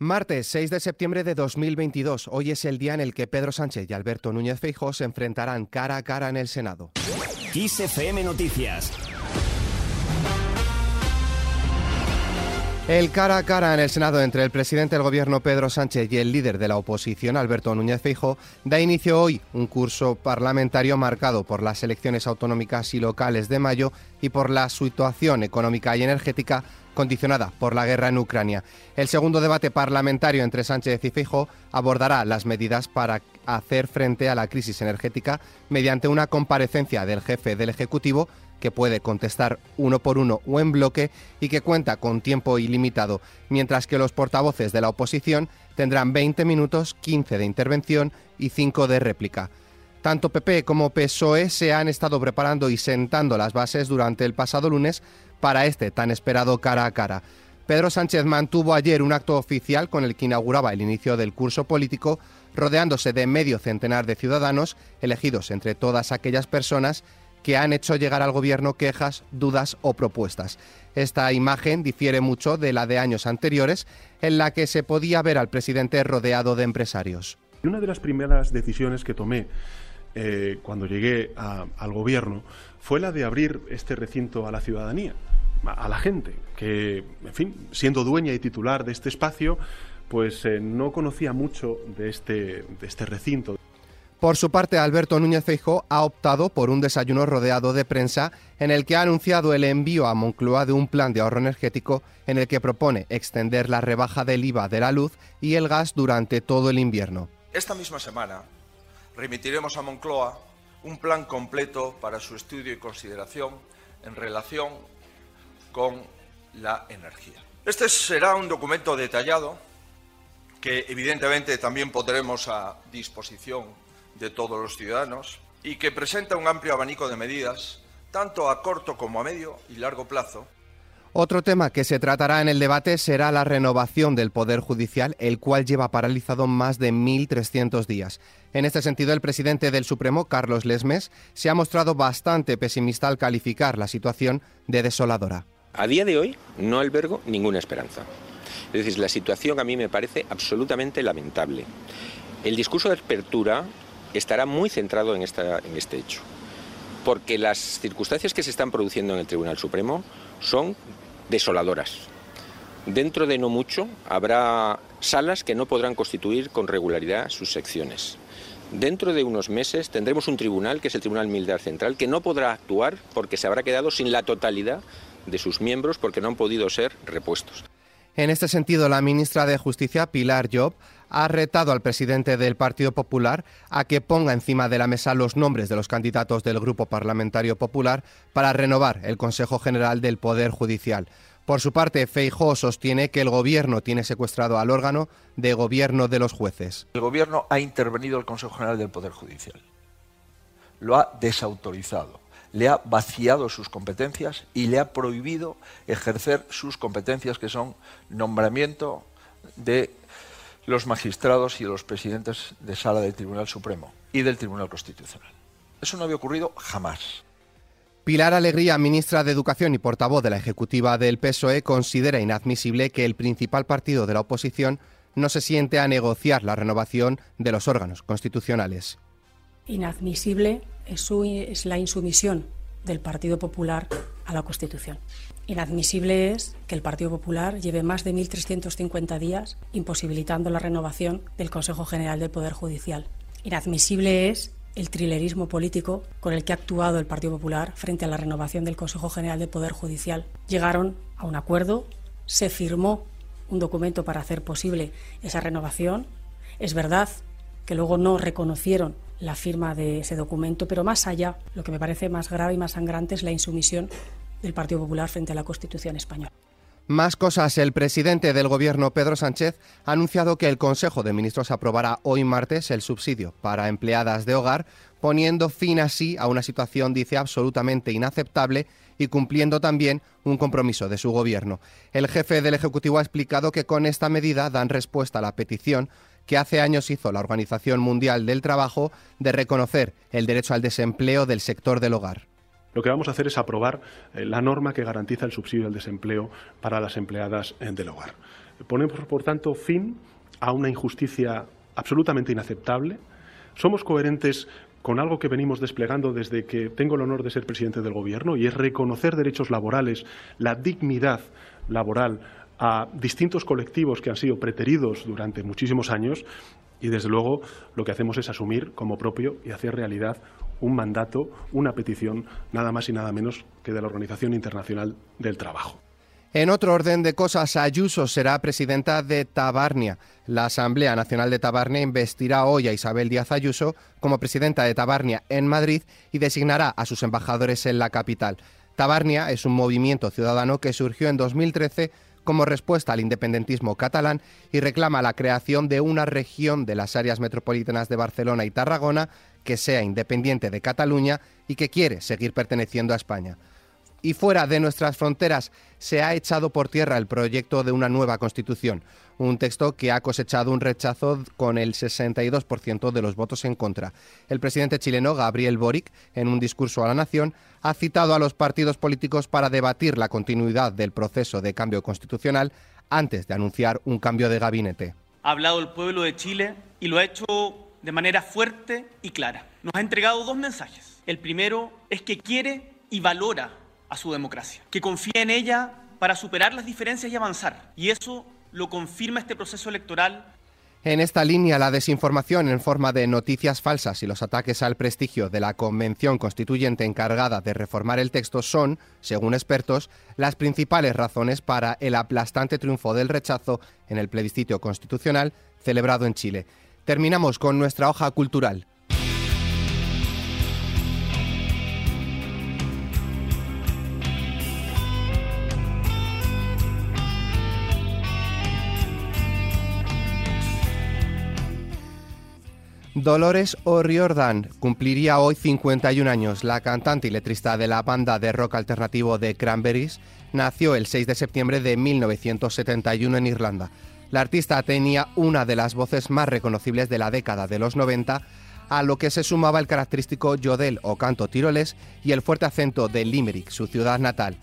Martes 6 de septiembre de 2022. Hoy es el día en el que Pedro Sánchez y Alberto Núñez Feijóo se enfrentarán cara a cara en el Senado. XFM Noticias. El cara a cara en el Senado entre el presidente del gobierno Pedro Sánchez y el líder de la oposición Alberto Núñez Feijóo da inicio hoy un curso parlamentario marcado por las elecciones autonómicas y locales de mayo y por la situación económica y energética condicionada por la guerra en Ucrania. El segundo debate parlamentario entre Sánchez y Fijo abordará las medidas para hacer frente a la crisis energética mediante una comparecencia del jefe del Ejecutivo que puede contestar uno por uno o en bloque y que cuenta con tiempo ilimitado, mientras que los portavoces de la oposición tendrán 20 minutos, 15 de intervención y 5 de réplica. Tanto PP como PSOE se han estado preparando y sentando las bases durante el pasado lunes para este tan esperado cara a cara. Pedro Sánchez mantuvo ayer un acto oficial con el que inauguraba el inicio del curso político, rodeándose de medio centenar de ciudadanos elegidos entre todas aquellas personas que han hecho llegar al gobierno quejas, dudas o propuestas. Esta imagen difiere mucho de la de años anteriores, en la que se podía ver al presidente rodeado de empresarios. Una de las primeras decisiones que tomé eh, cuando llegué al gobierno fue la de abrir este recinto a la ciudadanía, a la gente, que, en fin, siendo dueña y titular de este espacio, pues eh, no conocía mucho de este, de este recinto. Por su parte, Alberto Núñez Feijóo ha optado por un desayuno rodeado de prensa en el que ha anunciado el envío a Moncloa de un plan de ahorro energético en el que propone extender la rebaja del IVA de la luz y el gas durante todo el invierno. Esta misma semana remitiremos a Moncloa un plan completo para su estudio y consideración en relación con la energía. Este será un documento detallado que evidentemente también pondremos a disposición de todos los ciudadanos y que presenta un amplio abanico de medidas, tanto a corto como a medio y largo plazo, otro tema que se tratará en el debate será la renovación del Poder Judicial, el cual lleva paralizado más de 1.300 días. En este sentido, el presidente del Supremo, Carlos Lesmes, se ha mostrado bastante pesimista al calificar la situación de desoladora. A día de hoy no albergo ninguna esperanza. Es decir, la situación a mí me parece absolutamente lamentable. El discurso de apertura estará muy centrado en, en este hecho, porque las circunstancias que se están produciendo en el Tribunal Supremo son desoladoras. Dentro de no mucho habrá salas que no podrán constituir con regularidad sus secciones. Dentro de unos meses tendremos un tribunal, que es el Tribunal Militar Central, que no podrá actuar porque se habrá quedado sin la totalidad de sus miembros porque no han podido ser repuestos. En este sentido, la ministra de Justicia, Pilar Job, ha retado al presidente del Partido Popular a que ponga encima de la mesa los nombres de los candidatos del Grupo Parlamentario Popular para renovar el Consejo General del Poder Judicial. Por su parte, Feijóo sostiene que el gobierno tiene secuestrado al órgano de gobierno de los jueces. El gobierno ha intervenido el Consejo General del Poder Judicial. Lo ha desautorizado, le ha vaciado sus competencias y le ha prohibido ejercer sus competencias que son nombramiento de los magistrados y los presidentes de sala del Tribunal Supremo y del Tribunal Constitucional. Eso no había ocurrido jamás. Pilar Alegría, ministra de Educación y portavoz de la Ejecutiva del PSOE, considera inadmisible que el principal partido de la oposición no se siente a negociar la renovación de los órganos constitucionales. Inadmisible es, la insumisión del Partido Popular a la Constitución. Inadmisible es que el Partido Popular lleve más de 1.350 días imposibilitando la renovación del Consejo General del Poder Judicial. Inadmisible es el trilerismo político con el que ha actuado el Partido Popular frente a la renovación del Consejo General del Poder Judicial. Llegaron a un acuerdo, se firmó un documento para hacer posible esa renovación. Es verdad que luego no reconocieron la firma de ese documento, pero más allá, lo que me parece más grave y más sangrante es la insumisión del Partido Popular frente a la Constitución española. Más cosas. El presidente del Gobierno, Pedro Sánchez, ha anunciado que el Consejo de Ministros aprobará hoy martes el subsidio para empleadas de hogar, poniendo fin así a una situación, dice, absolutamente inaceptable y cumpliendo también un compromiso de su Gobierno. El jefe del Ejecutivo ha explicado que con esta medida dan respuesta a la petición que hace años hizo la Organización Mundial del Trabajo de reconocer el derecho al desempleo del sector del hogar. Lo que vamos a hacer es aprobar eh, la norma que garantiza el subsidio al desempleo para las empleadas eh, del hogar. Ponemos, por tanto, fin a una injusticia absolutamente inaceptable. Somos coherentes con algo que venimos desplegando desde que tengo el honor de ser presidente del Gobierno y es reconocer derechos laborales, la dignidad laboral a distintos colectivos que han sido preteridos durante muchísimos años y, desde luego, lo que hacemos es asumir como propio y hacer realidad un mandato, una petición, nada más y nada menos que de la Organización Internacional del Trabajo. En otro orden de cosas, Ayuso será presidenta de Tabarnia. La Asamblea Nacional de Tabarnia investirá hoy a Isabel Díaz Ayuso como presidenta de Tabarnia en Madrid y designará a sus embajadores en la capital. Tabarnia es un movimiento ciudadano que surgió en 2013 como respuesta al independentismo catalán y reclama la creación de una región de las áreas metropolitanas de Barcelona y Tarragona que sea independiente de Cataluña y que quiere seguir perteneciendo a España y fuera de nuestras fronteras se ha echado por tierra el proyecto de una nueva Constitución, un texto que ha cosechado un rechazo con el 62% de los votos en contra. El presidente chileno, Gabriel Boric, en un discurso a la nación, ha citado a los partidos políticos para debatir la continuidad del proceso de cambio constitucional antes de anunciar un cambio de gabinete. Ha hablado el pueblo de Chile y lo ha hecho de manera fuerte y clara. Nos ha entregado dos mensajes. El primero es que quiere y valora a su democracia, que confía en ella para superar las diferencias y avanzar. Y eso lo confirma este proceso electoral. En esta línea, la desinformación en forma de noticias falsas y los ataques al prestigio de la Convención Constituyente encargada de reformar el texto son, según expertos, las principales razones para el aplastante triunfo del rechazo en el plebiscito constitucional celebrado en Chile. Terminamos con nuestra hoja cultural. Dolores O'Riordan cumpliría hoy 51 años. La cantante y letrista de la banda de rock alternativo de Cranberries nació el 6 de septiembre de 1971 en Irlanda. La artista tenía una de las voces más reconocibles de la década de los 90, a lo que se sumaba el característico yodel o canto tiroles y el fuerte acento de Limerick, su ciudad natal.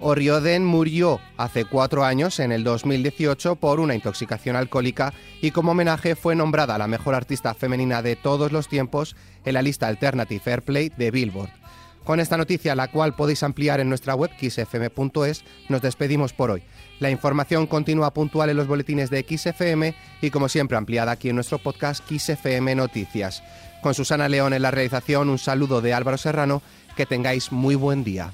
Orioden murió hace cuatro años, en el 2018, por una intoxicación alcohólica y como homenaje fue nombrada la mejor artista femenina de todos los tiempos en la lista Alternative Airplay de Billboard. Con esta noticia, la cual podéis ampliar en nuestra web xfm.es, nos despedimos por hoy. La información continúa puntual en los boletines de XFM y como siempre ampliada aquí en nuestro podcast XFM Noticias. Con Susana León en la realización, un saludo de Álvaro Serrano, que tengáis muy buen día.